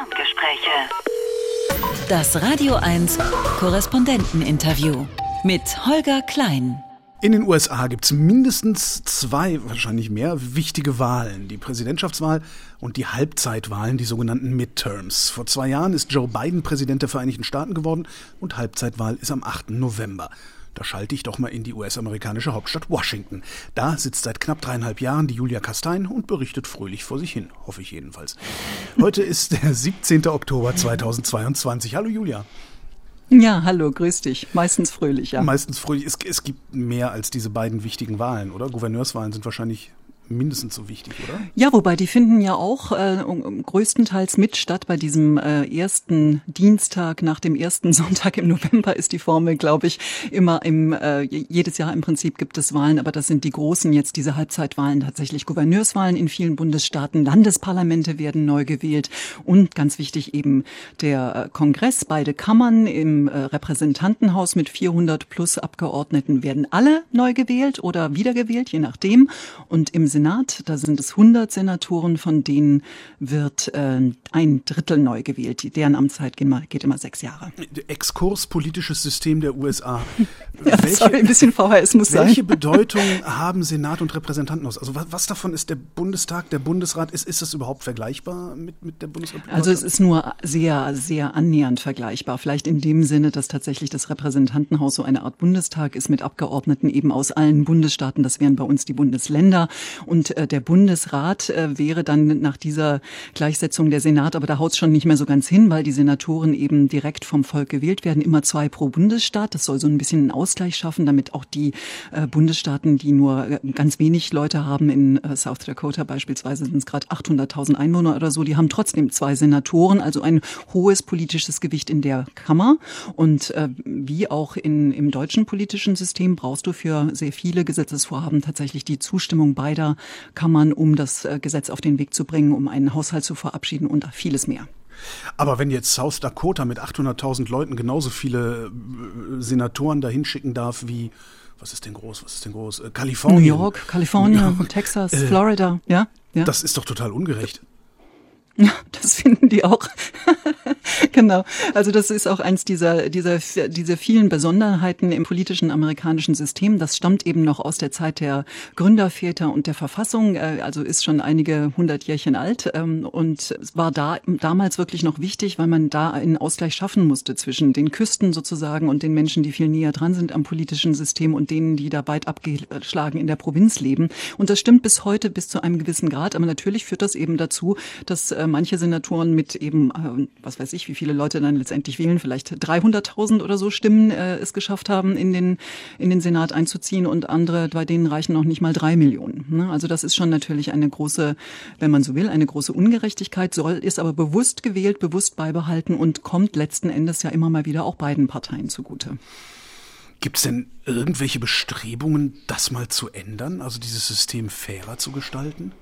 Ferngespräche. Das Radio 1 Korrespondenteninterview mit Holger Klein. In den USA gibt es mindestens zwei, wahrscheinlich mehr, wichtige Wahlen. Die Präsidentschaftswahl und die Halbzeitwahlen, die sogenannten Midterms. Vor zwei Jahren ist Joe Biden Präsident der Vereinigten Staaten geworden und Halbzeitwahl ist am 8. November. Da schalte ich doch mal in die US-amerikanische Hauptstadt Washington. Da sitzt seit knapp dreieinhalb Jahren die Julia Kastein und berichtet fröhlich vor sich hin, hoffe ich jedenfalls. Heute ist der 17. Oktober 2022. Hallo Julia. Ja, hallo, grüß dich. Meistens fröhlich, ja. Meistens fröhlich. Es, es gibt mehr als diese beiden wichtigen Wahlen, oder? Gouverneurswahlen sind wahrscheinlich mindestens so wichtig, oder? Ja, wobei die finden ja auch äh, größtenteils mit statt. Bei diesem äh, ersten Dienstag nach dem ersten Sonntag im November ist die Formel, glaube ich, immer im äh, jedes Jahr im Prinzip gibt es Wahlen, aber das sind die großen jetzt diese Halbzeitwahlen tatsächlich Gouverneurswahlen in vielen Bundesstaaten, Landesparlamente werden neu gewählt und ganz wichtig eben der äh, Kongress, beide Kammern im äh, Repräsentantenhaus mit 400 plus Abgeordneten werden alle neu gewählt oder wiedergewählt, je nachdem und im Senat. Da sind es 100 Senatoren, von denen wird äh, ein Drittel neu gewählt. Deren Amtszeit geht immer, geht immer sechs Jahre. Exkurs politisches System der USA. ja, welche, sorry, ein bisschen VHS muss welche sein. Welche Bedeutung haben Senat und Repräsentantenhaus? Also was, was, davon ist der Bundestag, der Bundesrat? Ist, ist das überhaupt vergleichbar mit, mit der Bundesrepublik? Also es ist nur sehr, sehr annähernd vergleichbar. Vielleicht in dem Sinne, dass tatsächlich das Repräsentantenhaus so eine Art Bundestag ist mit Abgeordneten eben aus allen Bundesstaaten. Das wären bei uns die Bundesländer. Und äh, der Bundesrat äh, wäre dann nach dieser Gleichsetzung der Senat, aber da haut es schon nicht mehr so ganz hin, weil die Senatoren eben direkt vom Volk gewählt werden, immer zwei pro Bundesstaat. Das soll so ein bisschen einen Ausgleich schaffen, damit auch die äh, Bundesstaaten, die nur äh, ganz wenig Leute haben, in äh, South Dakota beispielsweise sind es gerade 800.000 Einwohner oder so, die haben trotzdem zwei Senatoren, also ein hohes politisches Gewicht in der Kammer. Und äh, wie auch in, im deutschen politischen System brauchst du für sehr viele Gesetzesvorhaben tatsächlich die Zustimmung beider kann man, um das äh, Gesetz auf den Weg zu bringen, um einen Haushalt zu verabschieden und vieles mehr. Aber wenn jetzt South Dakota mit 800.000 Leuten genauso viele äh, Senatoren dahin schicken darf wie was ist denn groß? Was ist denn groß? Äh, Kalifornien. New York, Kalifornien, Texas, Florida, ja, ja. Das ist doch total ungerecht. Ja, das finden die auch. genau. Also das ist auch eins dieser, dieser, dieser vielen Besonderheiten im politischen amerikanischen System. Das stammt eben noch aus der Zeit der Gründerväter und der Verfassung. Äh, also ist schon einige hundert Jährchen alt ähm, und war da damals wirklich noch wichtig, weil man da einen Ausgleich schaffen musste zwischen den Küsten sozusagen und den Menschen, die viel näher dran sind am politischen System und denen, die da weit abgeschlagen in der Provinz leben. Und das stimmt bis heute bis zu einem gewissen Grad. Aber natürlich führt das eben dazu, dass äh, manche Senatoren mit eben, äh, was weiß ich, wie viele Leute dann letztendlich wählen, vielleicht 300.000 oder so Stimmen äh, es geschafft haben, in den, in den Senat einzuziehen und andere, bei denen reichen noch nicht mal drei Millionen. Ne? Also das ist schon natürlich eine große, wenn man so will, eine große Ungerechtigkeit, soll, ist aber bewusst gewählt, bewusst beibehalten und kommt letzten Endes ja immer mal wieder auch beiden Parteien zugute. Gibt es denn irgendwelche Bestrebungen, das mal zu ändern, also dieses System fairer zu gestalten?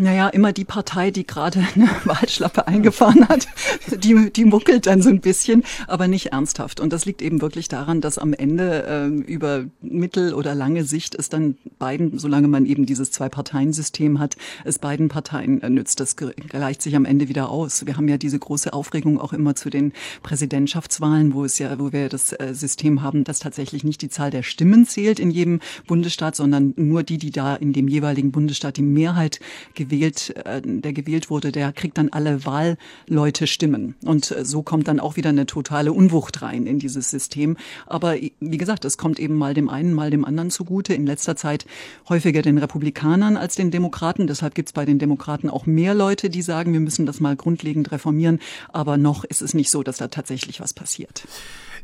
Naja, immer die Partei, die gerade eine Wahlschlappe eingefahren hat, die, die muckelt dann so ein bisschen, aber nicht ernsthaft. Und das liegt eben wirklich daran, dass am Ende äh, über mittel- oder lange Sicht es dann beiden, solange man eben dieses Zwei-Parteien-System hat, es beiden Parteien äh, nützt. Das gleicht sich am Ende wieder aus. Wir haben ja diese große Aufregung auch immer zu den Präsidentschaftswahlen, wo es ja, wo wir das äh, System haben, dass tatsächlich nicht die Zahl der Stimmen zählt in jedem Bundesstaat, sondern nur die, die da in dem jeweiligen Bundesstaat die Mehrheit gewinnen gewählt, äh, der gewählt wurde, der kriegt dann alle Wahlleute Stimmen. Und äh, so kommt dann auch wieder eine totale Unwucht rein in dieses System. Aber wie gesagt, es kommt eben mal dem einen, mal dem anderen zugute. In letzter Zeit häufiger den Republikanern als den Demokraten. Deshalb gibt es bei den Demokraten auch mehr Leute, die sagen, wir müssen das mal grundlegend reformieren. Aber noch ist es nicht so, dass da tatsächlich was passiert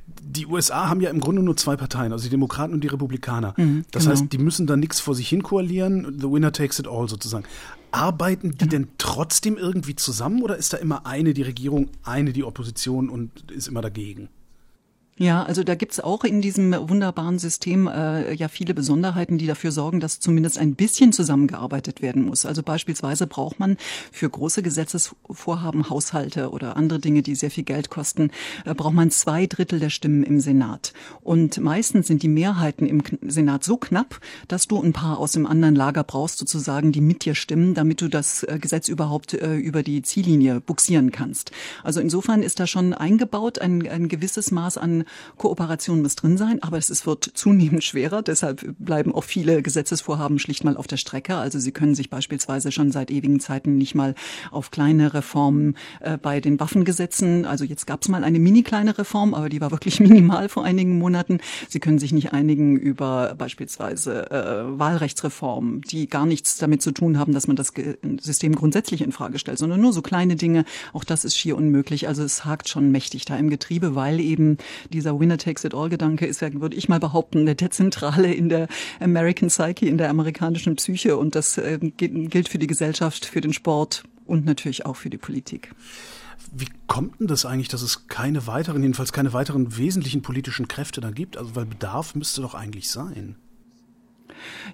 die USA haben ja im Grunde nur zwei Parteien, also die Demokraten und die Republikaner. Mhm, das genau. heißt, die müssen da nichts vor sich hin koalieren, the winner takes it all sozusagen. Arbeiten die genau. denn trotzdem irgendwie zusammen oder ist da immer eine die Regierung, eine die Opposition und ist immer dagegen? Ja, also da gibt's auch in diesem wunderbaren System äh, ja viele Besonderheiten, die dafür sorgen, dass zumindest ein bisschen zusammengearbeitet werden muss. Also beispielsweise braucht man für große Gesetzesvorhaben, Haushalte oder andere Dinge, die sehr viel Geld kosten, äh, braucht man zwei Drittel der Stimmen im Senat. Und meistens sind die Mehrheiten im Senat so knapp, dass du ein paar aus dem anderen Lager brauchst, sozusagen, die mit dir stimmen, damit du das äh, Gesetz überhaupt äh, über die Ziellinie buxieren kannst. Also insofern ist da schon eingebaut ein, ein gewisses Maß an Kooperation muss drin sein, aber es wird zunehmend schwerer. Deshalb bleiben auch viele Gesetzesvorhaben schlicht mal auf der Strecke. Also Sie können sich beispielsweise schon seit ewigen Zeiten nicht mal auf kleine Reformen äh, bei den Waffengesetzen, also jetzt gab es mal eine mini kleine Reform, aber die war wirklich minimal vor einigen Monaten. Sie können sich nicht einigen über beispielsweise äh, Wahlrechtsreformen, die gar nichts damit zu tun haben, dass man das System grundsätzlich in Frage stellt, sondern nur so kleine Dinge. Auch das ist schier unmöglich. Also es hakt schon mächtig da im Getriebe, weil eben dieser Winner-Takes-it-all-Gedanke ist ja, würde ich mal behaupten, der Zentrale in der American Psyche, in der amerikanischen Psyche. Und das äh, gilt für die Gesellschaft, für den Sport und natürlich auch für die Politik. Wie kommt denn das eigentlich, dass es keine weiteren, jedenfalls keine weiteren wesentlichen politischen Kräfte da gibt? Also, weil Bedarf müsste doch eigentlich sein.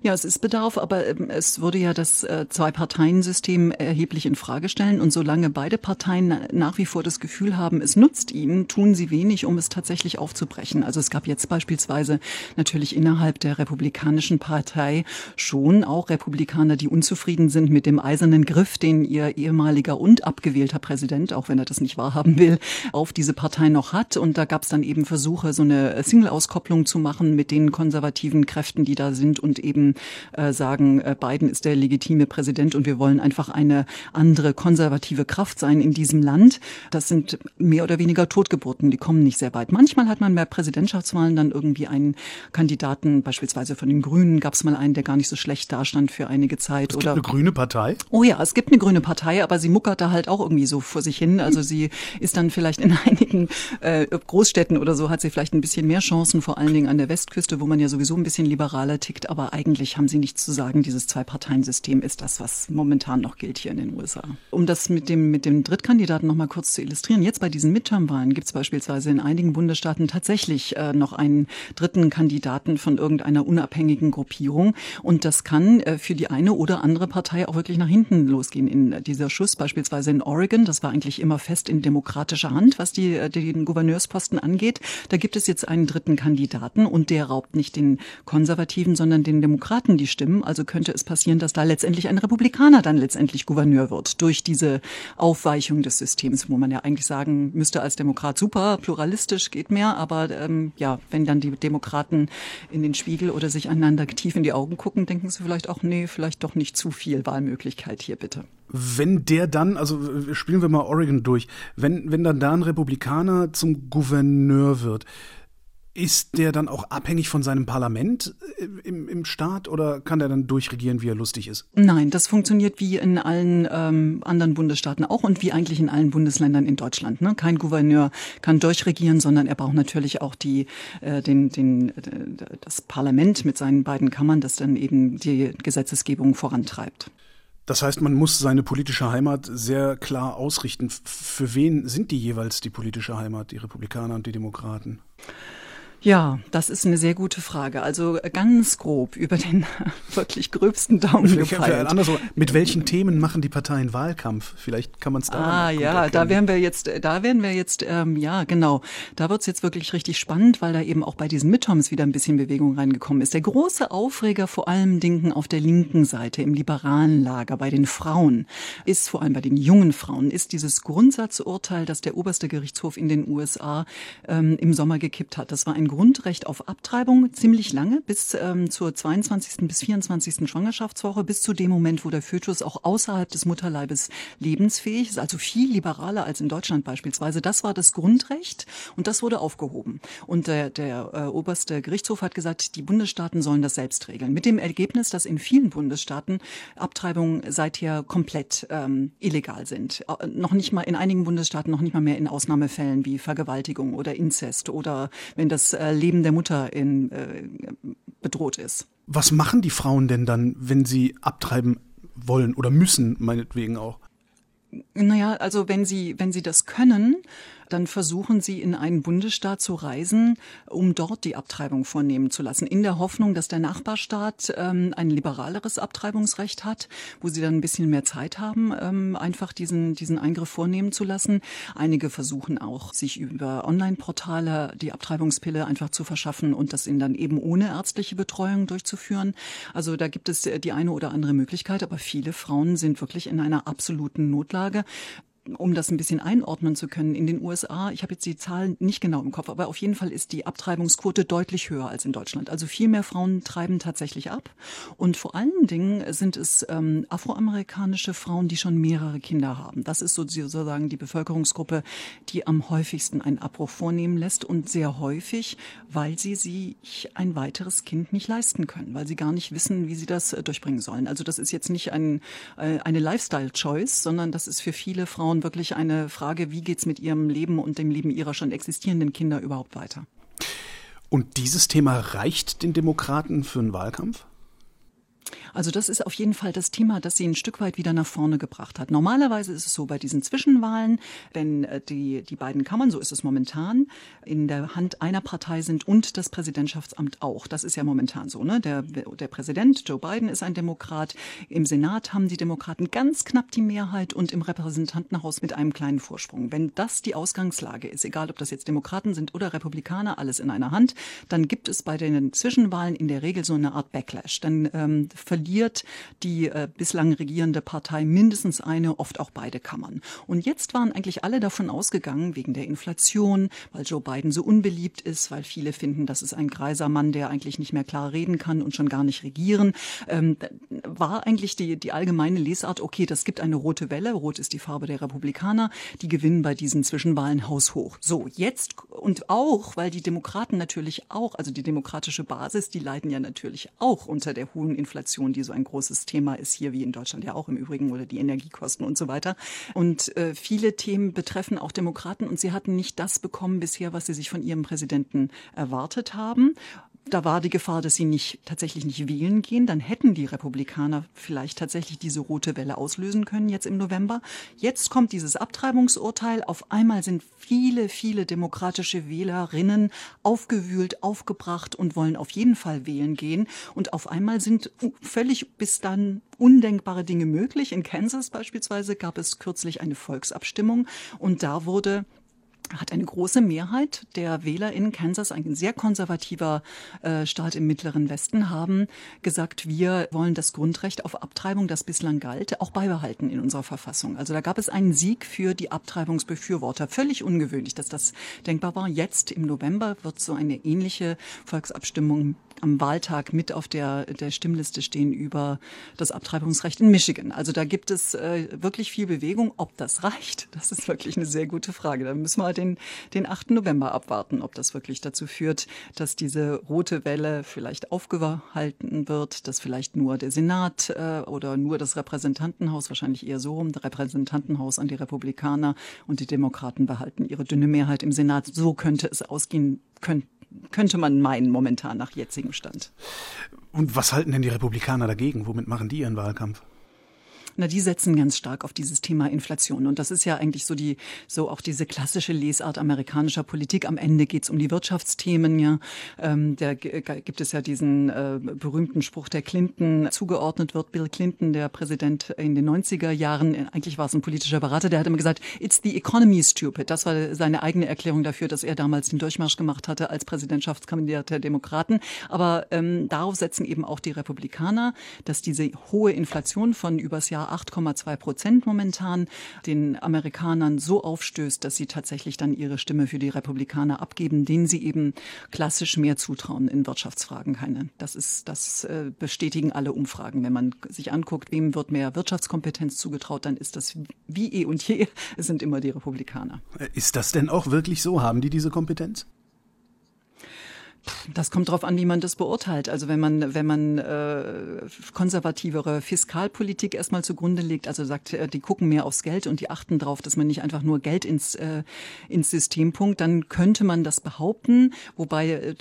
Ja, es ist Bedarf, aber ähm, es würde ja das äh, Zwei-Parteien-System erheblich in Frage stellen. Und solange beide Parteien nach wie vor das Gefühl haben, es nutzt ihnen, tun sie wenig, um es tatsächlich aufzubrechen. Also es gab jetzt beispielsweise natürlich innerhalb der Republikanischen Partei schon auch Republikaner, die unzufrieden sind mit dem eisernen Griff, den ihr ehemaliger und abgewählter Präsident, auch wenn er das nicht wahrhaben will, auf diese Partei noch hat. Und da gab es dann eben Versuche, so eine Single-Auskopplung zu machen mit den konservativen Kräften, die da sind und eben äh, sagen, äh, Biden ist der legitime Präsident und wir wollen einfach eine andere konservative Kraft sein in diesem Land. Das sind mehr oder weniger Totgeburten, die kommen nicht sehr weit. Manchmal hat man bei Präsidentschaftswahlen dann irgendwie einen Kandidaten, beispielsweise von den Grünen gab es mal einen, der gar nicht so schlecht dastand für einige Zeit. Es gibt oder eine grüne Partei? Oh ja, es gibt eine grüne Partei, aber sie muckert da halt auch irgendwie so vor sich hin. Also sie ist dann vielleicht in einigen äh, Großstädten oder so, hat sie vielleicht ein bisschen mehr Chancen, vor allen Dingen an der Westküste, wo man ja sowieso ein bisschen liberaler tickt, aber eigentlich haben Sie nichts zu sagen. Dieses Zwei-Parteien-System ist das, was momentan noch gilt hier in den USA. Um das mit dem, mit dem Drittkandidaten noch mal kurz zu illustrieren. Jetzt bei diesen Midterm-Wahlen gibt es beispielsweise in einigen Bundesstaaten tatsächlich äh, noch einen dritten Kandidaten von irgendeiner unabhängigen Gruppierung. Und das kann äh, für die eine oder andere Partei auch wirklich nach hinten losgehen. In dieser Schuss beispielsweise in Oregon, das war eigentlich immer fest in demokratischer Hand, was die, äh, den Gouverneursposten angeht. Da gibt es jetzt einen dritten Kandidaten und der raubt nicht den Konservativen, sondern den Demokraten die Stimmen. Also könnte es passieren, dass da letztendlich ein Republikaner dann letztendlich Gouverneur wird durch diese Aufweichung des Systems, wo man ja eigentlich sagen müsste als Demokrat super, pluralistisch geht mehr, aber ähm, ja, wenn dann die Demokraten in den Spiegel oder sich einander tief in die Augen gucken, denken sie vielleicht auch, nee, vielleicht doch nicht zu viel Wahlmöglichkeit hier bitte. Wenn der dann, also spielen wir mal Oregon durch, wenn, wenn dann da ein Republikaner zum Gouverneur wird, ist der dann auch abhängig von seinem Parlament äh, im, im Staat oder kann der dann durchregieren, wie er lustig ist? Nein, das funktioniert wie in allen ähm, anderen Bundesstaaten auch und wie eigentlich in allen Bundesländern in Deutschland. Ne? Kein Gouverneur kann durchregieren, sondern er braucht natürlich auch die, äh, den, den, äh, das Parlament mit seinen beiden Kammern, das dann eben die Gesetzesgebung vorantreibt. Das heißt, man muss seine politische Heimat sehr klar ausrichten. Für wen sind die jeweils die politische Heimat, die Republikaner und die Demokraten? Ja, das ist eine sehr gute Frage. Also ganz grob über den wirklich gröbsten Daumen gepeilt. Andersrum, mit welchen Themen machen die Parteien Wahlkampf? Vielleicht kann man es da. Ah ja, erkennen. da wären wir jetzt, da werden wir jetzt, ähm, ja genau, da wird's jetzt wirklich richtig spannend, weil da eben auch bei diesen Midterms wieder ein bisschen Bewegung reingekommen ist. Der große Aufreger vor allem Dingen auf der linken Seite, im liberalen Lager, bei den Frauen, ist vor allem bei den jungen Frauen, ist dieses Grundsatzurteil, das der oberste Gerichtshof in den USA ähm, im Sommer gekippt hat. Das war ein Grundrecht auf Abtreibung ziemlich lange, bis ähm, zur 22. bis 24. Schwangerschaftswoche, bis zu dem Moment, wo der Fötus auch außerhalb des Mutterleibes lebensfähig ist, also viel liberaler als in Deutschland beispielsweise. Das war das Grundrecht und das wurde aufgehoben. Und der, der äh, oberste Gerichtshof hat gesagt, die Bundesstaaten sollen das selbst regeln. Mit dem Ergebnis, dass in vielen Bundesstaaten Abtreibungen seither komplett ähm, illegal sind. Äh, noch nicht mal in einigen Bundesstaaten noch nicht mal mehr in Ausnahmefällen wie Vergewaltigung oder Inzest oder wenn das äh, Leben der Mutter in, äh, bedroht ist. Was machen die Frauen denn dann, wenn sie abtreiben wollen oder müssen, meinetwegen auch? Naja, also wenn Sie, wenn Sie das können, dann versuchen sie in einen Bundesstaat zu reisen, um dort die Abtreibung vornehmen zu lassen, in der Hoffnung, dass der Nachbarstaat ähm, ein liberaleres Abtreibungsrecht hat, wo sie dann ein bisschen mehr Zeit haben, ähm, einfach diesen, diesen Eingriff vornehmen zu lassen. Einige versuchen auch, sich über Online-Portale die Abtreibungspille einfach zu verschaffen und das dann eben ohne ärztliche Betreuung durchzuführen. Also da gibt es die eine oder andere Möglichkeit, aber viele Frauen sind wirklich in einer absoluten Notlage um das ein bisschen einordnen zu können, in den USA, ich habe jetzt die Zahlen nicht genau im Kopf, aber auf jeden Fall ist die Abtreibungsquote deutlich höher als in Deutschland. Also viel mehr Frauen treiben tatsächlich ab. Und vor allen Dingen sind es ähm, afroamerikanische Frauen, die schon mehrere Kinder haben. Das ist sozusagen die Bevölkerungsgruppe, die am häufigsten einen Abbruch vornehmen lässt und sehr häufig, weil sie sich ein weiteres Kind nicht leisten können, weil sie gar nicht wissen, wie sie das äh, durchbringen sollen. Also das ist jetzt nicht ein, äh, eine Lifestyle-Choice, sondern das ist für viele Frauen Frauen wirklich eine Frage, wie geht es mit ihrem Leben und dem Leben ihrer schon existierenden Kinder überhaupt weiter. Und dieses Thema reicht den Demokraten für einen Wahlkampf? Also das ist auf jeden Fall das Thema, das sie ein Stück weit wieder nach vorne gebracht hat. Normalerweise ist es so bei diesen Zwischenwahlen, wenn äh, die, die beiden Kammern, so ist es momentan, in der Hand einer Partei sind und das Präsidentschaftsamt auch. Das ist ja momentan so. Ne? Der, der Präsident, Joe Biden, ist ein Demokrat. Im Senat haben die Demokraten ganz knapp die Mehrheit und im Repräsentantenhaus mit einem kleinen Vorsprung. Wenn das die Ausgangslage ist, egal ob das jetzt Demokraten sind oder Republikaner, alles in einer Hand, dann gibt es bei den Zwischenwahlen in der Regel so eine Art Backlash. Dann ähm, verliert die äh, bislang regierende Partei mindestens eine, oft auch beide Kammern. Und jetzt waren eigentlich alle davon ausgegangen, wegen der Inflation, weil Joe Biden so unbeliebt ist, weil viele finden, das ist ein greiser Mann, der eigentlich nicht mehr klar reden kann und schon gar nicht regieren, ähm, war eigentlich die, die allgemeine Lesart, okay, das gibt eine rote Welle, rot ist die Farbe der Republikaner, die gewinnen bei diesen Zwischenwahlen haushoch. So, jetzt und auch, weil die Demokraten natürlich auch, also die demokratische Basis, die leiden ja natürlich auch unter der hohen Inflation die so ein großes Thema ist hier wie in Deutschland ja auch im Übrigen oder die Energiekosten und so weiter. Und äh, viele Themen betreffen auch Demokraten und sie hatten nicht das bekommen bisher, was sie sich von ihrem Präsidenten erwartet haben da war die Gefahr, dass sie nicht, tatsächlich nicht wählen gehen. Dann hätten die Republikaner vielleicht tatsächlich diese rote Welle auslösen können jetzt im November. Jetzt kommt dieses Abtreibungsurteil. Auf einmal sind viele, viele demokratische Wählerinnen aufgewühlt, aufgebracht und wollen auf jeden Fall wählen gehen. Und auf einmal sind völlig bis dann undenkbare Dinge möglich. In Kansas beispielsweise gab es kürzlich eine Volksabstimmung und da wurde hat eine große Mehrheit der Wähler in Kansas, ein sehr konservativer äh, Staat im mittleren Westen, haben gesagt, wir wollen das Grundrecht auf Abtreibung, das bislang galt, auch beibehalten in unserer Verfassung. Also da gab es einen Sieg für die Abtreibungsbefürworter. Völlig ungewöhnlich, dass das denkbar war. Jetzt im November wird so eine ähnliche Volksabstimmung am Wahltag mit auf der, der Stimmliste stehen über das Abtreibungsrecht in Michigan. Also da gibt es äh, wirklich viel Bewegung. Ob das reicht, das ist wirklich eine sehr gute Frage. Da müssen wir den, den 8. November abwarten, ob das wirklich dazu führt, dass diese rote Welle vielleicht aufgehalten wird, dass vielleicht nur der Senat äh, oder nur das Repräsentantenhaus, wahrscheinlich eher so rum, das Repräsentantenhaus an die Republikaner und die Demokraten behalten ihre dünne Mehrheit im Senat. So könnte es ausgehen, könnte könnte man meinen, momentan nach jetzigem Stand. Und was halten denn die Republikaner dagegen? Womit machen die ihren Wahlkampf? Na, die setzen ganz stark auf dieses Thema Inflation. Und das ist ja eigentlich so die, so auch diese klassische Lesart amerikanischer Politik. Am Ende geht's um die Wirtschaftsthemen, ja. Ähm, da gibt es ja diesen äh, berühmten Spruch, der Clinton zugeordnet wird. Bill Clinton, der Präsident in den 90er Jahren, eigentlich war es ein politischer Berater, der hat immer gesagt, it's the economy stupid. Das war seine eigene Erklärung dafür, dass er damals den Durchmarsch gemacht hatte als Präsidentschaftskandidat der Demokraten. Aber ähm, darauf setzen eben auch die Republikaner, dass diese hohe Inflation von übers Jahr 8,2 Prozent momentan den Amerikanern so aufstößt, dass sie tatsächlich dann ihre Stimme für die Republikaner abgeben, denen sie eben klassisch mehr zutrauen in Wirtschaftsfragen. Keine. Das ist, das äh, bestätigen alle Umfragen. Wenn man sich anguckt, wem wird mehr Wirtschaftskompetenz zugetraut, dann ist das wie eh und je, es sind immer die Republikaner. Ist das denn auch wirklich so? Haben die diese Kompetenz? Das kommt darauf an, wie man das beurteilt. Also wenn man, wenn man äh, konservativere Fiskalpolitik erstmal zugrunde legt, also sagt, äh, die gucken mehr aufs Geld und die achten darauf, dass man nicht einfach nur Geld ins, äh, ins System punkt, dann könnte man das behaupten, wobei äh,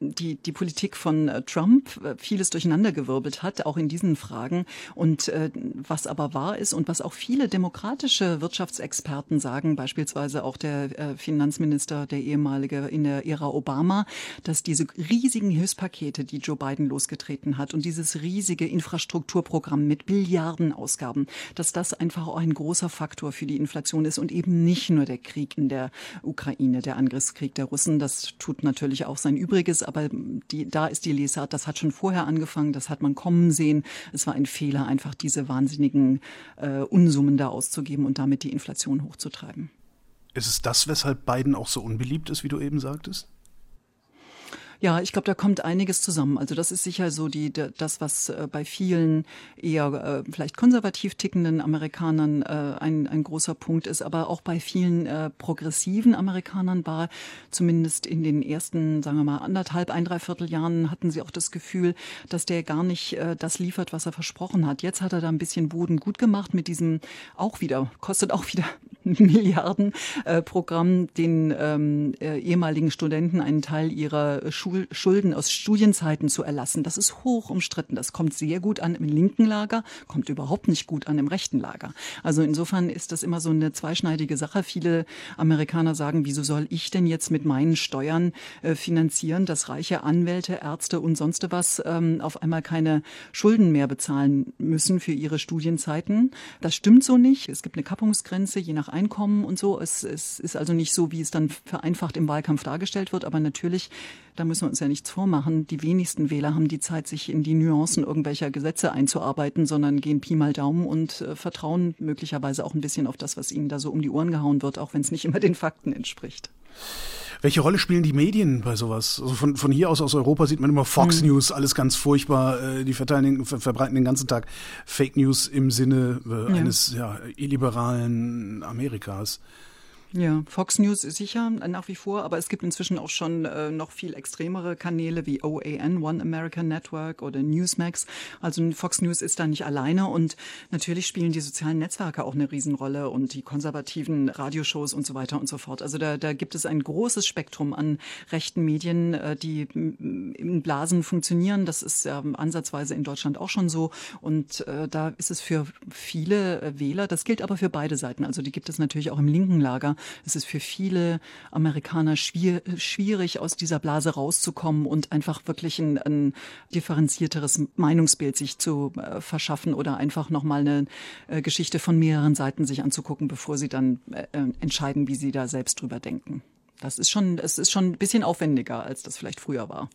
die, die Politik von äh, Trump äh, vieles durcheinandergewirbelt hat, auch in diesen Fragen. Und äh, was aber wahr ist und was auch viele demokratische Wirtschaftsexperten sagen, beispielsweise auch der äh, Finanzminister, der ehemalige in der Ära Obama, dass diese riesigen Hilfspakete, die Joe Biden losgetreten hat und dieses riesige Infrastrukturprogramm mit Billiardenausgaben, dass das einfach auch ein großer Faktor für die Inflation ist und eben nicht nur der Krieg in der Ukraine, der Angriffskrieg der Russen. Das tut natürlich auch sein Übriges, aber die, da ist die Lesart, das hat schon vorher angefangen, das hat man kommen sehen. Es war ein Fehler, einfach diese wahnsinnigen äh, Unsummen da auszugeben und damit die Inflation hochzutreiben. Ist es das, weshalb Biden auch so unbeliebt ist, wie du eben sagtest? Ja, ich glaube, da kommt einiges zusammen. Also das ist sicher so die, das, was äh, bei vielen eher äh, vielleicht konservativ tickenden Amerikanern äh, ein, ein großer Punkt ist, aber auch bei vielen progressiven Amerikanern war zumindest in den ersten, sagen wir mal, anderthalb, ein, dreiviertel Jahren hatten sie auch das Gefühl, dass der gar nicht das liefert, was er versprochen hat. Jetzt hat er da ein bisschen Boden gut gemacht mit diesem auch wieder, kostet auch wieder Milliardenprogramm, den ähm, ehemaligen Studenten einen Teil ihrer Schule Schul Schulden aus Studienzeiten zu erlassen. Das ist hoch umstritten. Das kommt sehr gut an im linken Lager, kommt überhaupt nicht gut an im rechten Lager. Also insofern ist das immer so eine zweischneidige Sache. Viele Amerikaner sagen, wieso soll ich denn jetzt mit meinen Steuern äh, finanzieren, dass reiche Anwälte, Ärzte und sonst was ähm, auf einmal keine Schulden mehr bezahlen müssen für ihre Studienzeiten. Das stimmt so nicht. Es gibt eine Kappungsgrenze je nach Einkommen und so. Es, es ist also nicht so, wie es dann vereinfacht im Wahlkampf dargestellt wird. Aber natürlich da müssen wir uns ja nichts vormachen. Die wenigsten Wähler haben die Zeit, sich in die Nuancen irgendwelcher Gesetze einzuarbeiten, sondern gehen Pi mal Daumen und äh, vertrauen möglicherweise auch ein bisschen auf das, was ihnen da so um die Ohren gehauen wird, auch wenn es nicht immer den Fakten entspricht. Welche Rolle spielen die Medien bei sowas? Also von, von hier aus aus Europa sieht man immer Fox mhm. News, alles ganz furchtbar. Äh, die verteilen den, verbreiten den ganzen Tag Fake News im Sinne äh, ja. eines ja, illiberalen Amerikas. Ja, Fox News ist sicher nach wie vor, aber es gibt inzwischen auch schon äh, noch viel extremere Kanäle wie OAN, One American Network oder Newsmax. Also Fox News ist da nicht alleine und natürlich spielen die sozialen Netzwerke auch eine Riesenrolle und die konservativen Radioshows und so weiter und so fort. Also da, da gibt es ein großes Spektrum an rechten Medien, äh, die in Blasen funktionieren. Das ist äh, ansatzweise in Deutschland auch schon so und äh, da ist es für viele äh, Wähler, das gilt aber für beide Seiten. Also die gibt es natürlich auch im linken Lager es ist für viele Amerikaner schwier schwierig, aus dieser Blase rauszukommen und einfach wirklich ein, ein differenzierteres Meinungsbild sich zu äh, verschaffen oder einfach nochmal eine äh, Geschichte von mehreren Seiten sich anzugucken, bevor sie dann äh, entscheiden, wie sie da selbst drüber denken. Das ist schon, es ist schon ein bisschen aufwendiger, als das vielleicht früher war.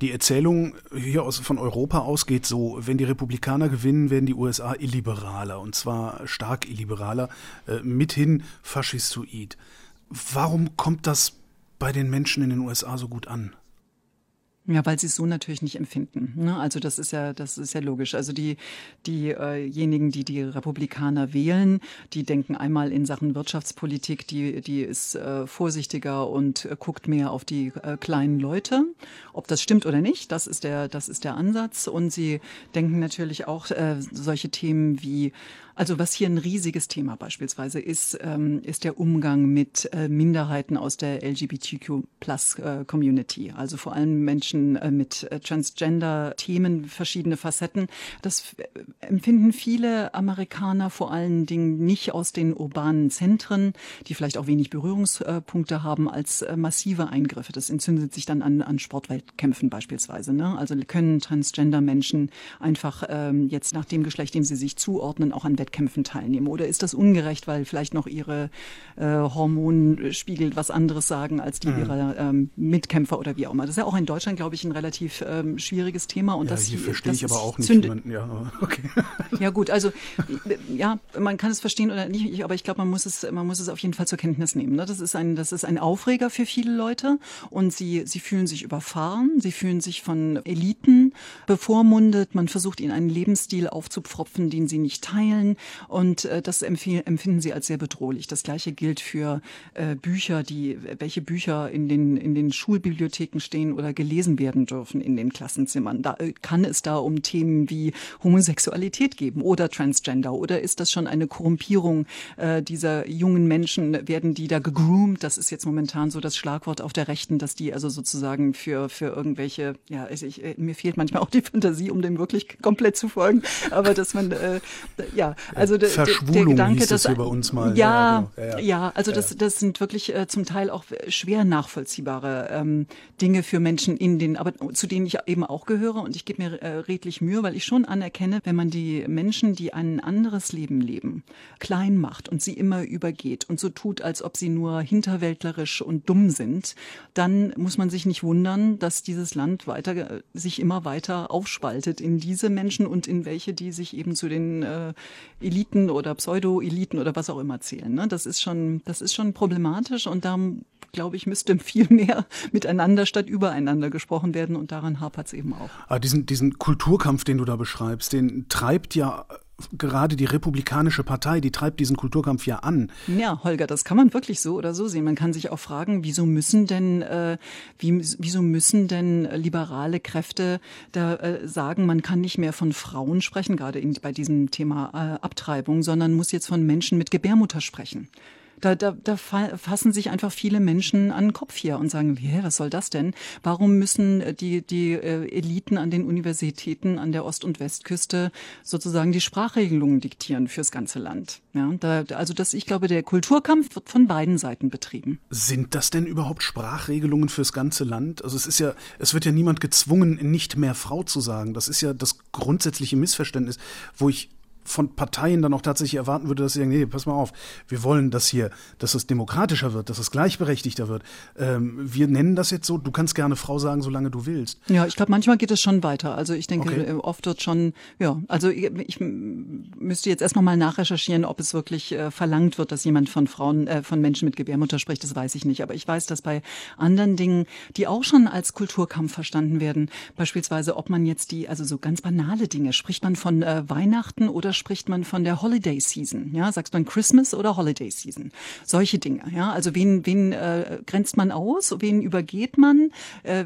Die Erzählung hier aus, von Europa aus geht so, wenn die Republikaner gewinnen, werden die USA illiberaler und zwar stark illiberaler, äh, mithin faschistoid. Warum kommt das bei den Menschen in den USA so gut an? Ja, weil sie es so natürlich nicht empfinden. Ne? Also das ist ja, das ist ja logisch. Also die diejenigen, die die Republikaner wählen, die denken einmal in Sachen Wirtschaftspolitik, die die ist äh, vorsichtiger und äh, guckt mehr auf die äh, kleinen Leute. Ob das stimmt oder nicht, das ist der, das ist der Ansatz. Und sie denken natürlich auch äh, solche Themen wie also was hier ein riesiges Thema beispielsweise ist, ähm, ist der Umgang mit äh, Minderheiten aus der LGBTQ-Plus-Community. Äh, also vor allem Menschen äh, mit äh, Transgender-Themen, verschiedene Facetten. Das äh, empfinden viele Amerikaner vor allen Dingen nicht aus den urbanen Zentren, die vielleicht auch wenig Berührungspunkte haben, als äh, massive Eingriffe. Das entzündet sich dann an, an Sportwettkämpfen beispielsweise. Ne? Also können Transgender-Menschen einfach ähm, jetzt nach dem Geschlecht, dem sie sich zuordnen, auch an Wettkämpfen Wettkämpfen teilnehmen? Oder ist das ungerecht, weil vielleicht noch ihre äh, Hormonspiegel was anderes sagen als die mhm. ihrer ähm, Mitkämpfer oder wie auch immer? Das ist ja auch in Deutschland, glaube ich, ein relativ ähm, schwieriges Thema. Und ja, das hier verstehe ich aber auch nicht. Jemanden, ja, okay. ja gut, also ja, man kann es verstehen oder nicht, aber ich glaube, man muss es, man muss es auf jeden Fall zur Kenntnis nehmen. Ne? Das ist ein, das ist ein Aufreger für viele Leute und sie, sie fühlen sich überfahren, sie fühlen sich von Eliten bevormundet. Man versucht ihnen einen Lebensstil aufzupfropfen, den sie nicht teilen. Und äh, das empfinden sie als sehr bedrohlich. Das gleiche gilt für äh, Bücher, die, welche Bücher in den, in den Schulbibliotheken stehen oder gelesen werden dürfen in den Klassenzimmern. Da äh, kann es da um Themen wie Homosexualität geben oder Transgender oder ist das schon eine Korrumpierung äh, dieser jungen Menschen? Werden die da gegroomt? Das ist jetzt momentan so das Schlagwort auf der Rechten, dass die also sozusagen für, für irgendwelche, ja, also ich, äh, mir fehlt manchmal auch die Fantasie, um dem wirklich komplett zu folgen, aber dass man, äh, ja, also der, der Gedanke, dass über uns mal. Ja, ja, genau. ja, ja. ja also das, das sind wirklich äh, zum Teil auch schwer nachvollziehbare ähm, Dinge für Menschen in den, aber zu denen ich eben auch gehöre und ich gebe mir äh, redlich Mühe, weil ich schon anerkenne, wenn man die Menschen, die ein anderes Leben leben, klein macht und sie immer übergeht und so tut, als ob sie nur hinterwäldlerisch und dumm sind, dann muss man sich nicht wundern, dass dieses Land weiter äh, sich immer weiter aufspaltet in diese Menschen und in welche, die sich eben zu den äh, Eliten oder Pseudo-Eliten oder was auch immer zählen. Ne? Das ist schon, das ist schon problematisch und da glaube ich, müsste viel mehr miteinander statt übereinander gesprochen werden und daran hapert es eben auch. Aber diesen, diesen Kulturkampf, den du da beschreibst, den treibt ja gerade die Republikanische Partei, die treibt diesen Kulturkampf ja an. Ja, Holger, das kann man wirklich so oder so sehen. Man kann sich auch fragen, wieso müssen denn, äh, wie, wieso müssen denn liberale Kräfte da äh, sagen, man kann nicht mehr von Frauen sprechen, gerade in, bei diesem Thema äh, Abtreibung, sondern muss jetzt von Menschen mit Gebärmutter sprechen. Da, da, da fassen sich einfach viele Menschen an den Kopf hier und sagen, hä, was soll das denn? Warum müssen äh, die, die äh, Eliten an den Universitäten an der Ost- und Westküste sozusagen die Sprachregelungen diktieren fürs ganze Land? Ja, da, also das, ich glaube, der Kulturkampf wird von beiden Seiten betrieben. Sind das denn überhaupt Sprachregelungen fürs ganze Land? Also es ist ja, es wird ja niemand gezwungen, nicht mehr Frau zu sagen. Das ist ja das grundsätzliche Missverständnis, wo ich von Parteien dann auch tatsächlich erwarten würde, dass sie sagen, nee, pass mal auf, wir wollen das hier, dass es demokratischer wird, dass es gleichberechtigter wird. Ähm, wir nennen das jetzt so, du kannst gerne Frau sagen, solange du willst. Ja, ich glaube, manchmal geht es schon weiter. Also ich denke, okay. Äh, oft wird schon, ja, also ich, ich müsste jetzt erstmal mal nachrecherchieren, ob es wirklich äh, verlangt wird, dass jemand von Frauen, äh, von Menschen mit Gebärmutter spricht, das weiß ich nicht. Aber ich weiß, dass bei anderen Dingen, die auch schon als Kulturkampf verstanden werden, beispielsweise, ob man jetzt die, also so ganz banale Dinge, spricht man von äh, Weihnachten oder spricht man von der Holiday Season? Ja, sagst man Christmas oder Holiday Season? Solche Dinge. Ja, also wen, wen äh, grenzt man aus? Wen übergeht man? Äh,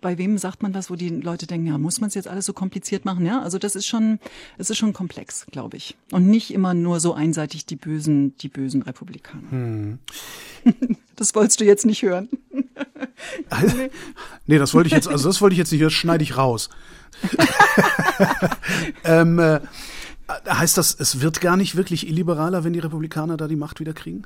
bei wem sagt man was, wo die Leute denken, ja, muss man es jetzt alles so kompliziert machen? Ja, also das ist schon, es ist schon komplex, glaube ich. Und nicht immer nur so einseitig die bösen, die bösen Republikaner. Hm. Das wolltest du jetzt nicht hören. nee, das wollte ich jetzt, also das wollte ich jetzt nicht, das schneide ich raus. ähm, äh, Heißt das, es wird gar nicht wirklich illiberaler, wenn die Republikaner da die Macht wieder kriegen?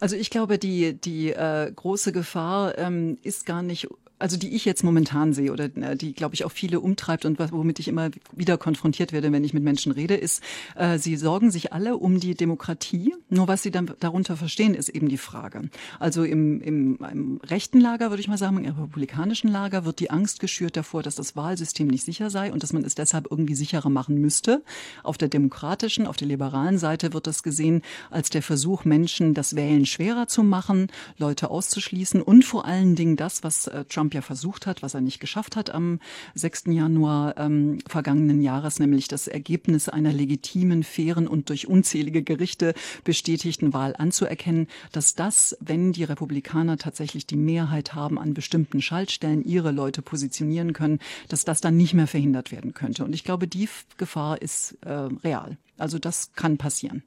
Also ich glaube, die, die äh, große Gefahr ähm, ist gar nicht also die ich jetzt momentan sehe oder äh, die, glaube ich, auch viele umtreibt und womit ich immer wieder konfrontiert werde, wenn ich mit Menschen rede, ist, äh, sie sorgen sich alle um die Demokratie. Nur was sie dann darunter verstehen, ist eben die Frage. Also im, im, im rechten Lager, würde ich mal sagen, im republikanischen Lager wird die Angst geschürt davor, dass das Wahlsystem nicht sicher sei und dass man es deshalb irgendwie sicherer machen müsste. Auf der demokratischen, auf der liberalen Seite wird das gesehen als der Versuch, Menschen das Wählen schwerer zu machen, Leute auszuschließen und vor allen Dingen das, was äh, Trump Trump ja versucht hat, was er nicht geschafft hat am 6. Januar ähm, vergangenen Jahres, nämlich das Ergebnis einer legitimen, fairen und durch unzählige Gerichte bestätigten Wahl anzuerkennen, dass das, wenn die Republikaner tatsächlich die Mehrheit haben an bestimmten Schaltstellen, ihre Leute positionieren können, dass das dann nicht mehr verhindert werden könnte. Und ich glaube, die Gefahr ist äh, real. Also das kann passieren.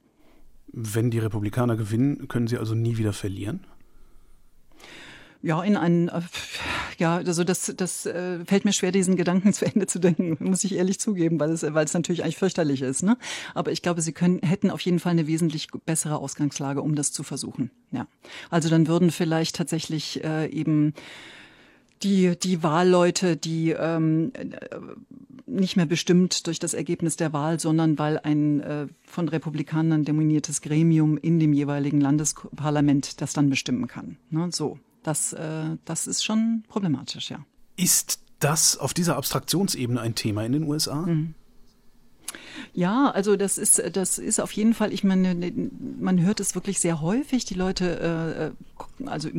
Wenn die Republikaner gewinnen, können sie also nie wieder verlieren? ja, in einen, äh, ja, also das, das äh, fällt mir schwer, diesen Gedanken zu Ende zu denken, muss ich ehrlich zugeben, weil es, weil es natürlich eigentlich fürchterlich ist. Ne? Aber ich glaube, sie können, hätten auf jeden Fall eine wesentlich bessere Ausgangslage, um das zu versuchen. Ja, also dann würden vielleicht tatsächlich äh, eben die, die Wahlleute, die ähm, nicht mehr bestimmt durch das Ergebnis der Wahl, sondern weil ein äh, von Republikanern dominiertes Gremium in dem jeweiligen Landesparlament das dann bestimmen kann. Ne? So. Das, äh, das ist schon problematisch, ja. Ist das auf dieser Abstraktionsebene ein Thema in den USA? Mhm. Ja, also das ist das ist auf jeden Fall. Ich meine, man hört es wirklich sehr häufig. Die Leute, äh, also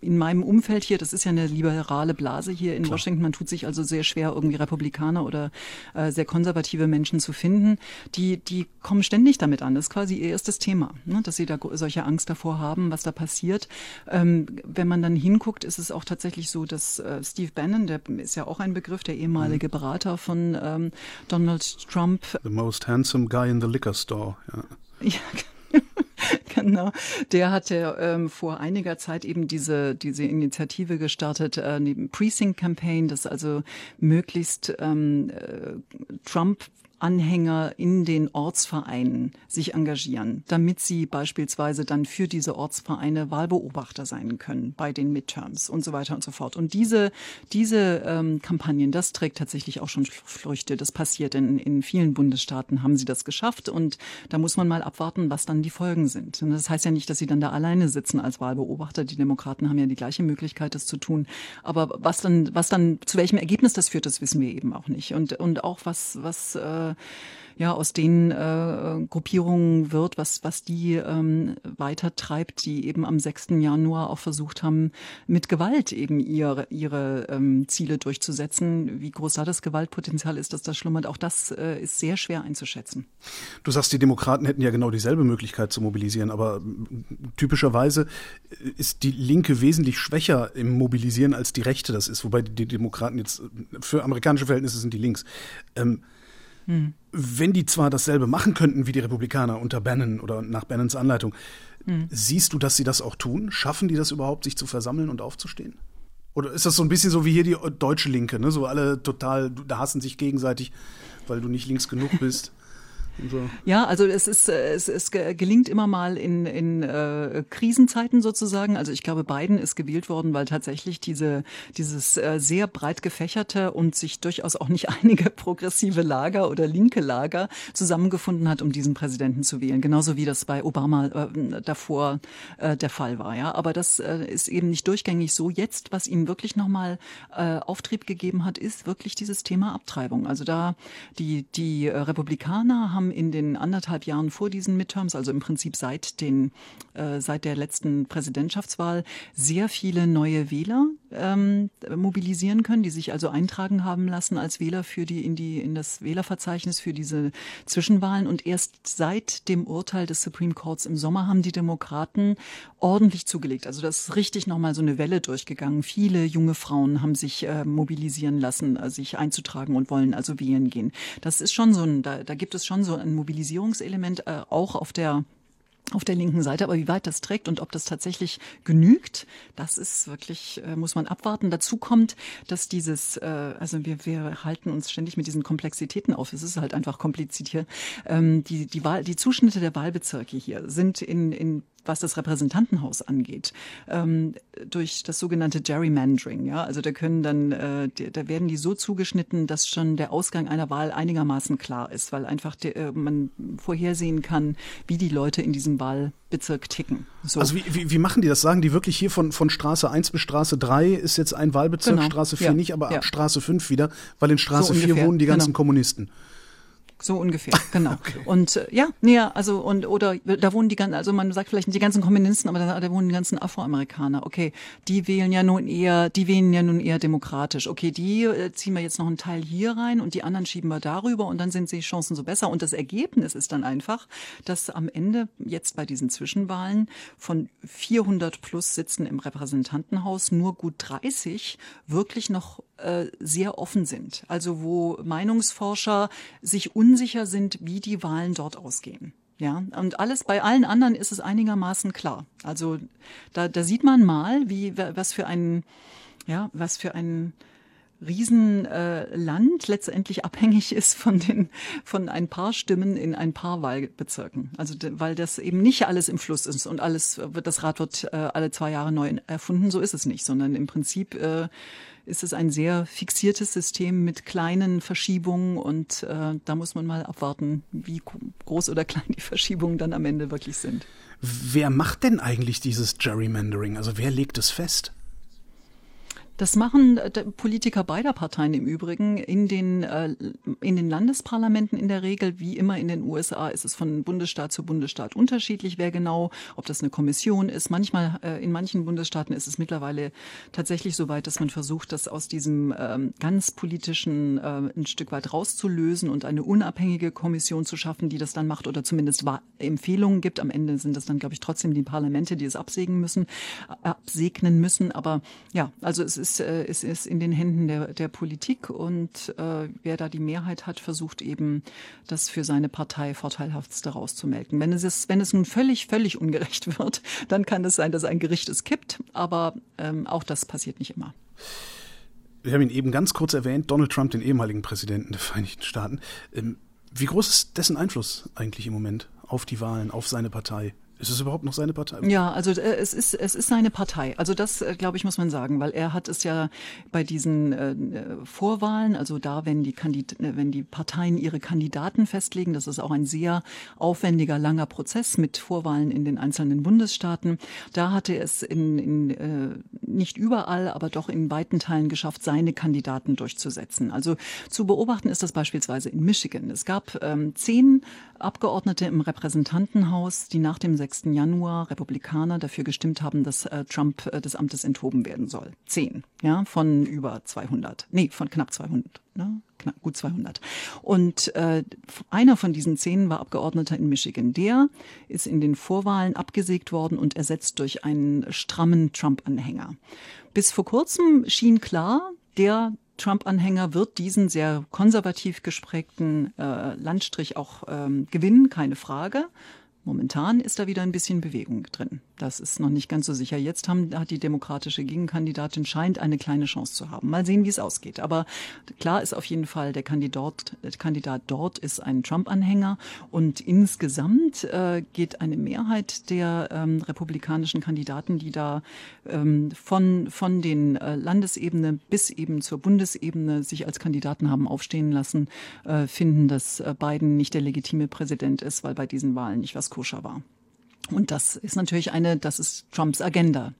in meinem Umfeld hier, das ist ja eine liberale Blase hier in Klar. Washington, man tut sich also sehr schwer, irgendwie Republikaner oder äh, sehr konservative Menschen zu finden, die, die kommen ständig damit an. Das ist quasi ihr erstes Thema, ne? dass sie da solche Angst davor haben, was da passiert. Ähm, wenn man dann hinguckt, ist es auch tatsächlich so, dass äh, Steve Bannon, der ist ja auch ein Begriff, der ehemalige mhm. Berater von ähm, Donald Trump. The most handsome guy in the liquor store. Ja. ja genau. Der hatte ähm, vor einiger Zeit eben diese, diese Initiative gestartet, äh, die Precinct Campaign, das also möglichst ähm, äh, Trump Anhänger in den Ortsvereinen sich engagieren, damit sie beispielsweise dann für diese Ortsvereine Wahlbeobachter sein können bei den Midterms und so weiter und so fort. Und diese, diese ähm, Kampagnen, das trägt tatsächlich auch schon Früchte. Das passiert in, in vielen Bundesstaaten, haben sie das geschafft. Und da muss man mal abwarten, was dann die Folgen sind. Und das heißt ja nicht, dass sie dann da alleine sitzen als Wahlbeobachter. Die Demokraten haben ja die gleiche Möglichkeit, das zu tun. Aber was dann, was dann, zu welchem Ergebnis das führt, das wissen wir eben auch nicht. Und, und auch was, was äh, ja aus den äh, Gruppierungen wird, was was die ähm, weiter treibt, die eben am 6. Januar auch versucht haben, mit Gewalt eben ihre ihre ähm, Ziele durchzusetzen. Wie groß da das Gewaltpotenzial ist, dass das schlummert, auch das äh, ist sehr schwer einzuschätzen. Du sagst, die Demokraten hätten ja genau dieselbe Möglichkeit zu mobilisieren, aber typischerweise ist die Linke wesentlich schwächer im Mobilisieren als die Rechte das ist, wobei die Demokraten jetzt für amerikanische Verhältnisse sind die links. Ähm, hm. Wenn die zwar dasselbe machen könnten wie die Republikaner unter Bannon oder nach Bannons Anleitung, hm. siehst du, dass sie das auch tun? Schaffen die das überhaupt, sich zu versammeln und aufzustehen? Oder ist das so ein bisschen so wie hier die deutsche Linke, ne? So alle total, da hassen sich gegenseitig, weil du nicht links genug bist. So. Ja, also es ist es, es gelingt immer mal in, in äh, Krisenzeiten sozusagen. Also ich glaube, Biden ist gewählt worden, weil tatsächlich diese dieses äh, sehr breit gefächerte und sich durchaus auch nicht einige progressive Lager oder linke Lager zusammengefunden hat, um diesen Präsidenten zu wählen. Genauso wie das bei Obama äh, davor äh, der Fall war. Ja, aber das äh, ist eben nicht durchgängig so. Jetzt, was ihm wirklich nochmal äh, Auftrieb gegeben hat, ist wirklich dieses Thema Abtreibung. Also da die die äh, Republikaner haben in den anderthalb Jahren vor diesen Midterms, also im Prinzip seit, den, äh, seit der letzten Präsidentschaftswahl, sehr viele neue Wähler ähm, mobilisieren können, die sich also eintragen haben lassen als Wähler für die in die in das Wählerverzeichnis für diese Zwischenwahlen. Und erst seit dem Urteil des Supreme Courts im Sommer haben die Demokraten ordentlich zugelegt. Also das ist richtig nochmal so eine Welle durchgegangen. Viele junge Frauen haben sich äh, mobilisieren lassen, äh, sich einzutragen und wollen also wählen gehen. Das ist schon so ein, da, da gibt es schon so ein Mobilisierungselement äh, auch auf der auf der linken Seite. Aber wie weit das trägt und ob das tatsächlich genügt, das ist wirklich, äh, muss man abwarten. Dazu kommt, dass dieses, äh, also wir, wir halten uns ständig mit diesen Komplexitäten auf. Es ist halt einfach kompliziert hier. Ähm, die, die, Wahl, die Zuschnitte der Wahlbezirke hier sind in, in was das Repräsentantenhaus angeht, ähm, durch das sogenannte Gerrymandering. Ja, also da können dann, äh, da werden die so zugeschnitten, dass schon der Ausgang einer Wahl einigermaßen klar ist, weil einfach der, äh, man vorhersehen kann, wie die Leute in diesem Wahlbezirk ticken. So. Also wie, wie, wie machen die das? Sagen die wirklich hier von, von Straße 1 bis Straße 3 ist jetzt ein Wahlbezirk, genau. Straße 4 ja. nicht, aber ja. ab Straße 5 wieder, weil in Straße so 4 wohnen die ganzen genau. Kommunisten. So ungefähr, genau. okay. Und äh, ja, nee, also und oder da wohnen die ganzen, also man sagt vielleicht nicht die ganzen Kommunisten, aber da, da wohnen die ganzen Afroamerikaner. Okay, die wählen ja nun eher, die wählen ja nun eher demokratisch. Okay, die äh, ziehen wir jetzt noch einen Teil hier rein und die anderen schieben wir darüber und dann sind die Chancen so besser. Und das Ergebnis ist dann einfach, dass am Ende jetzt bei diesen Zwischenwahlen von 400 plus Sitzen im Repräsentantenhaus nur gut 30 wirklich noch äh, sehr offen sind. Also wo Meinungsforscher sich unsicher sind, wie die Wahlen dort ausgehen. Ja, und alles bei allen anderen ist es einigermaßen klar. Also da, da sieht man mal, wie was für ein ja, was für ein Riesenland äh, letztendlich abhängig ist von den von ein paar Stimmen in ein paar Wahlbezirken. Also weil das eben nicht alles im Fluss ist und alles das Rad wird äh, alle zwei Jahre neu erfunden. So ist es nicht, sondern im Prinzip äh, ist es ein sehr fixiertes System mit kleinen Verschiebungen und äh, da muss man mal abwarten, wie groß oder klein die Verschiebungen dann am Ende wirklich sind. Wer macht denn eigentlich dieses Gerrymandering? Also wer legt es fest? Das machen äh, Politiker beider Parteien im Übrigen in den, äh, in den Landesparlamenten in der Regel. Wie immer in den USA ist es von Bundesstaat zu Bundesstaat unterschiedlich, wer genau, ob das eine Kommission ist. Manchmal, äh, in manchen Bundesstaaten ist es mittlerweile tatsächlich so weit, dass man versucht, das aus diesem ähm, ganz politischen ein Stück weit rauszulösen und eine unabhängige Kommission zu schaffen, die das dann macht oder zumindest Empfehlungen gibt. Am Ende sind das dann, glaube ich, trotzdem die Parlamente, die es absegnen müssen, absegnen müssen. Aber ja, also es ist ist, äh, es ist in den Händen der, der Politik und äh, wer da die Mehrheit hat, versucht eben, das für seine Partei vorteilhaftste rauszumelken. Wenn es, ist, wenn es nun völlig, völlig ungerecht wird, dann kann es sein, dass ein Gericht es kippt, aber ähm, auch das passiert nicht immer. Wir haben ihn eben ganz kurz erwähnt, Donald Trump, den ehemaligen Präsidenten der Vereinigten Staaten. Ähm, wie groß ist dessen Einfluss eigentlich im Moment auf die Wahlen, auf seine Partei? Ist es überhaupt noch seine Partei? Ja, also äh, es ist es ist seine Partei. Also das äh, glaube ich muss man sagen, weil er hat es ja bei diesen äh, Vorwahlen, also da wenn die Kandid äh, wenn die Parteien ihre Kandidaten festlegen, das ist auch ein sehr aufwendiger langer Prozess mit Vorwahlen in den einzelnen Bundesstaaten. Da hatte es in, in äh, nicht überall, aber doch in weiten Teilen geschafft, seine Kandidaten durchzusetzen. Also zu beobachten ist das beispielsweise in Michigan. Es gab ähm, zehn Abgeordnete im Repräsentantenhaus, die nach dem 6. Januar Republikaner dafür gestimmt haben, dass äh, Trump äh, des Amtes enthoben werden soll. Zehn, ja, von über 200. Nee, von knapp 200. Ne? Knapp, gut 200. Und äh, einer von diesen zehn war Abgeordneter in Michigan. Der ist in den Vorwahlen abgesägt worden und ersetzt durch einen strammen Trump-Anhänger. Bis vor kurzem schien klar, der Trump-Anhänger wird diesen sehr konservativ gesprägten äh, Landstrich auch ähm, gewinnen, keine Frage. Momentan ist da wieder ein bisschen Bewegung drin. Das ist noch nicht ganz so sicher. Jetzt haben, hat die demokratische Gegenkandidatin scheint eine kleine Chance zu haben. Mal sehen, wie es ausgeht. Aber klar ist auf jeden Fall, der Kandidat, der Kandidat dort ist ein Trump-Anhänger und insgesamt äh, geht eine Mehrheit der ähm, republikanischen Kandidaten, die da ähm, von, von den äh, Landesebene bis eben zur Bundesebene sich als Kandidaten haben aufstehen lassen, äh, finden, dass äh, Biden nicht der legitime Präsident ist, weil bei diesen Wahlen nicht was koscher war. Und das ist natürlich eine, das ist Trumps Agenda.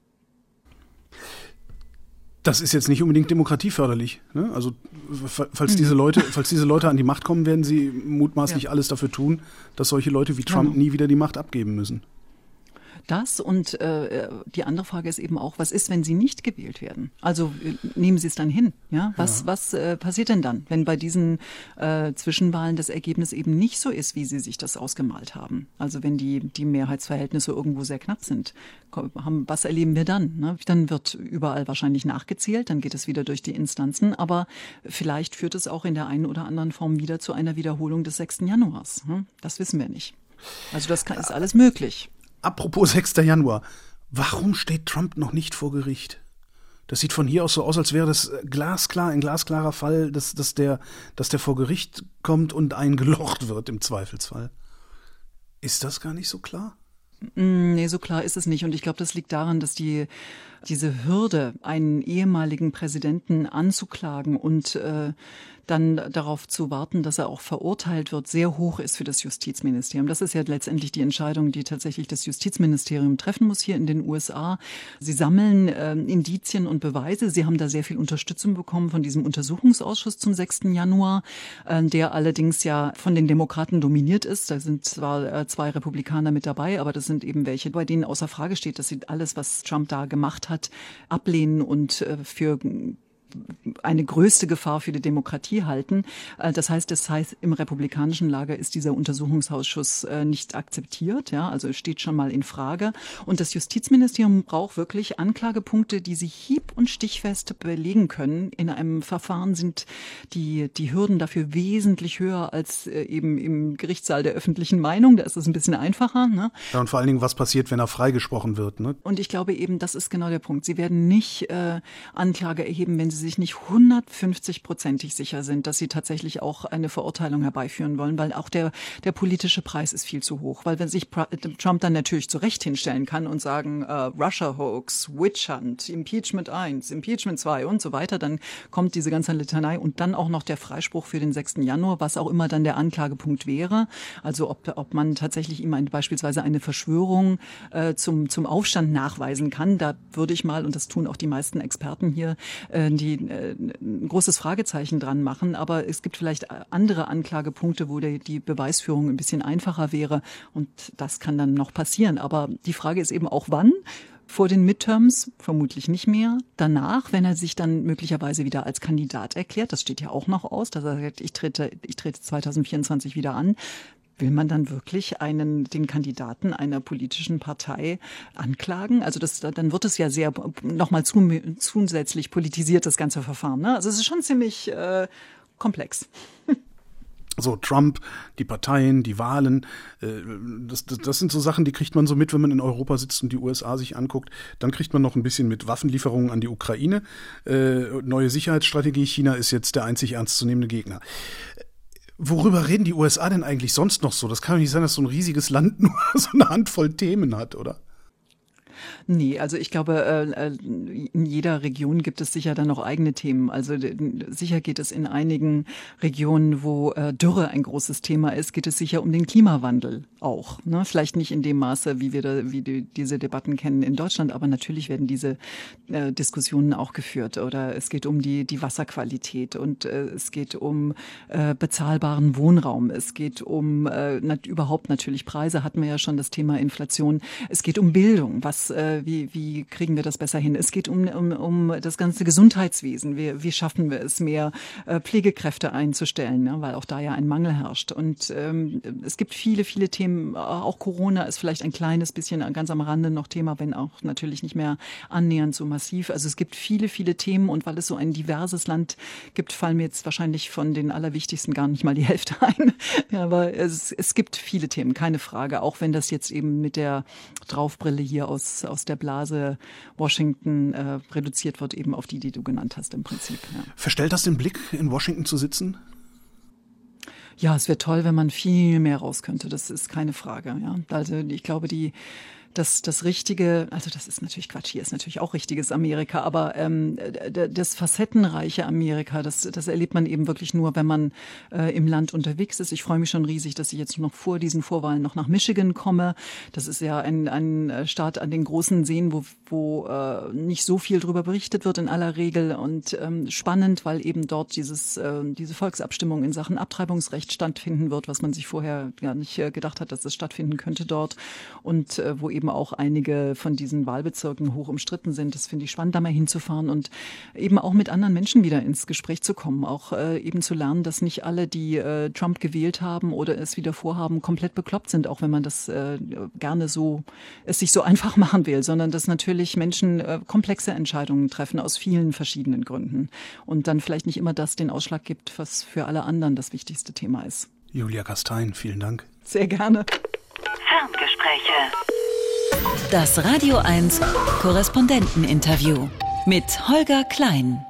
Das ist jetzt nicht unbedingt demokratieförderlich. Ne? Also falls diese Leute, falls diese Leute an die Macht kommen, werden sie mutmaßlich ja. alles dafür tun, dass solche Leute wie Trump genau. nie wieder die Macht abgeben müssen. Das und äh, die andere Frage ist eben auch, was ist, wenn sie nicht gewählt werden? Also äh, nehmen Sie es dann hin. Ja, was ja. was äh, passiert denn dann, wenn bei diesen äh, Zwischenwahlen das Ergebnis eben nicht so ist, wie Sie sich das ausgemalt haben? Also wenn die die Mehrheitsverhältnisse irgendwo sehr knapp sind, haben, was erleben wir dann? Ne? Dann wird überall wahrscheinlich nachgezählt, dann geht es wieder durch die Instanzen, aber vielleicht führt es auch in der einen oder anderen Form wieder zu einer Wiederholung des 6. Januars. Ne? Das wissen wir nicht. Also das kann, ist alles möglich. Apropos 6. Januar. Warum steht Trump noch nicht vor Gericht? Das sieht von hier aus so aus, als wäre das glasklar, ein glasklarer Fall, dass, dass, der, dass der vor Gericht kommt und eingelocht wird im Zweifelsfall. Ist das gar nicht so klar? Mm, nee, so klar ist es nicht. Und ich glaube, das liegt daran, dass die diese Hürde, einen ehemaligen Präsidenten anzuklagen und äh, dann darauf zu warten, dass er auch verurteilt wird, sehr hoch ist für das Justizministerium. Das ist ja letztendlich die Entscheidung, die tatsächlich das Justizministerium treffen muss hier in den USA. Sie sammeln äh, Indizien und Beweise. Sie haben da sehr viel Unterstützung bekommen von diesem Untersuchungsausschuss zum 6. Januar, äh, der allerdings ja von den Demokraten dominiert ist. Da sind zwar äh, zwei Republikaner mit dabei, aber das sind eben welche, bei denen außer Frage steht, dass sie alles, was Trump da gemacht hat, ablehnen und äh, für eine größte Gefahr für die Demokratie halten. Äh, das heißt, das heißt, im republikanischen Lager ist dieser Untersuchungsausschuss äh, nicht akzeptiert, ja, also steht schon mal in Frage. Und das Justizministerium braucht wirklich Anklagepunkte, die sie hieb- und stichfest belegen können. In einem Verfahren sind die, die Hürden dafür wesentlich höher als äh, eben im Gerichtssaal der öffentlichen Meinung. Da ist es ein bisschen einfacher. Ne? Ja, und vor allen Dingen, was passiert, wenn er freigesprochen wird. Ne? Und ich glaube eben, das ist genau der Punkt. Sie werden nicht äh, Anklage erheben, wenn sie sie sich nicht 150-prozentig sicher sind, dass sie tatsächlich auch eine Verurteilung herbeiführen wollen, weil auch der, der politische Preis ist viel zu hoch. Weil wenn sich Trump dann natürlich zu Recht hinstellen kann und sagen, äh, Russia Hoax, Witch Hunt, Impeachment 1, Impeachment 2 und so weiter, dann kommt diese ganze Litanei und dann auch noch der Freispruch für den 6. Januar, was auch immer dann der Anklagepunkt wäre. Also ob, ob man tatsächlich ihm ein, beispielsweise eine Verschwörung äh, zum, zum Aufstand nachweisen kann, da würde ich mal, und das tun auch die meisten Experten hier, äh, die äh, ein großes Fragezeichen dran machen. Aber es gibt vielleicht andere Anklagepunkte, wo die Beweisführung ein bisschen einfacher wäre. Und das kann dann noch passieren. Aber die Frage ist eben auch, wann? vor den Midterms vermutlich nicht mehr. Danach, wenn er sich dann möglicherweise wieder als Kandidat erklärt, das steht ja auch noch aus, dass er sagt, ich trete, ich trete 2024 wieder an, Will man dann wirklich einen, den Kandidaten einer politischen Partei anklagen? Also das, dann wird es ja sehr nochmal zusätzlich politisiert, das ganze Verfahren. Ne? Also es ist schon ziemlich äh, komplex. So, Trump, die Parteien, die Wahlen, äh, das, das, das sind so Sachen, die kriegt man so mit, wenn man in Europa sitzt und die USA sich anguckt. Dann kriegt man noch ein bisschen mit Waffenlieferungen an die Ukraine. Äh, neue Sicherheitsstrategie, China ist jetzt der einzig ernstzunehmende Gegner. Worüber reden die USA denn eigentlich sonst noch so? Das kann doch nicht sein, dass so ein riesiges Land nur so eine Handvoll Themen hat, oder? Nee, also ich glaube, äh, äh, in jeder Region gibt es sicher dann noch eigene Themen. Also sicher geht es in einigen Regionen, wo äh, Dürre ein großes Thema ist, geht es sicher um den Klimawandel auch. Ne? Vielleicht nicht in dem Maße, wie wir da, wie die, diese Debatten kennen in Deutschland, aber natürlich werden diese Diskussionen auch geführt. Oder es geht um die, die Wasserqualität und es geht um bezahlbaren Wohnraum. Es geht um überhaupt natürlich Preise, hatten wir ja schon das Thema Inflation. Es geht um Bildung. Was äh, wie, wie kriegen wir das besser hin? Es geht um, um, um das ganze Gesundheitswesen. Wie, wie schaffen wir es, mehr äh, Pflegekräfte einzustellen, ne? weil auch da ja ein Mangel herrscht. Und ähm, es gibt viele, viele Themen. Auch Corona ist vielleicht ein kleines bisschen ganz am Rande noch Thema, wenn auch natürlich nicht mehr annähernd so massiv. Also es gibt viele, viele Themen und weil es so ein diverses Land gibt, fallen mir jetzt wahrscheinlich von den allerwichtigsten gar nicht mal die Hälfte ein. Ja, aber es, es gibt viele Themen, keine Frage. Auch wenn das jetzt eben mit der Draufbrille hier aus aus, der Blase Washington äh, reduziert wird, eben auf die, die du genannt hast im Prinzip. Ja. Verstellt das den Blick, in Washington zu sitzen? Ja, es wäre toll, wenn man viel mehr raus könnte. Das ist keine Frage. Ja. Also ich glaube, die das, das richtige, also das ist natürlich Quatsch, hier ist natürlich auch richtiges Amerika, aber ähm, das facettenreiche Amerika, das, das erlebt man eben wirklich nur, wenn man äh, im Land unterwegs ist. Ich freue mich schon riesig, dass ich jetzt noch vor diesen Vorwahlen noch nach Michigan komme. Das ist ja ein, ein Staat an den großen Seen, wo, wo äh, nicht so viel drüber berichtet wird in aller Regel und ähm, spannend, weil eben dort dieses, äh, diese Volksabstimmung in Sachen Abtreibungsrecht stattfinden wird, was man sich vorher gar nicht äh, gedacht hat, dass es stattfinden könnte dort und äh, wo eben eben auch einige von diesen Wahlbezirken hoch umstritten sind. Das finde ich spannend, da mal hinzufahren und eben auch mit anderen Menschen wieder ins Gespräch zu kommen. Auch äh, eben zu lernen, dass nicht alle, die äh, Trump gewählt haben oder es wieder vorhaben, komplett bekloppt sind, auch wenn man das äh, gerne so, es sich so einfach machen will, sondern dass natürlich Menschen äh, komplexe Entscheidungen treffen aus vielen verschiedenen Gründen und dann vielleicht nicht immer das den Ausschlag gibt, was für alle anderen das wichtigste Thema ist. Julia Kastein, vielen Dank. Sehr gerne. Ferngespräche. Das Radio 1 Korrespondenteninterview mit Holger Klein.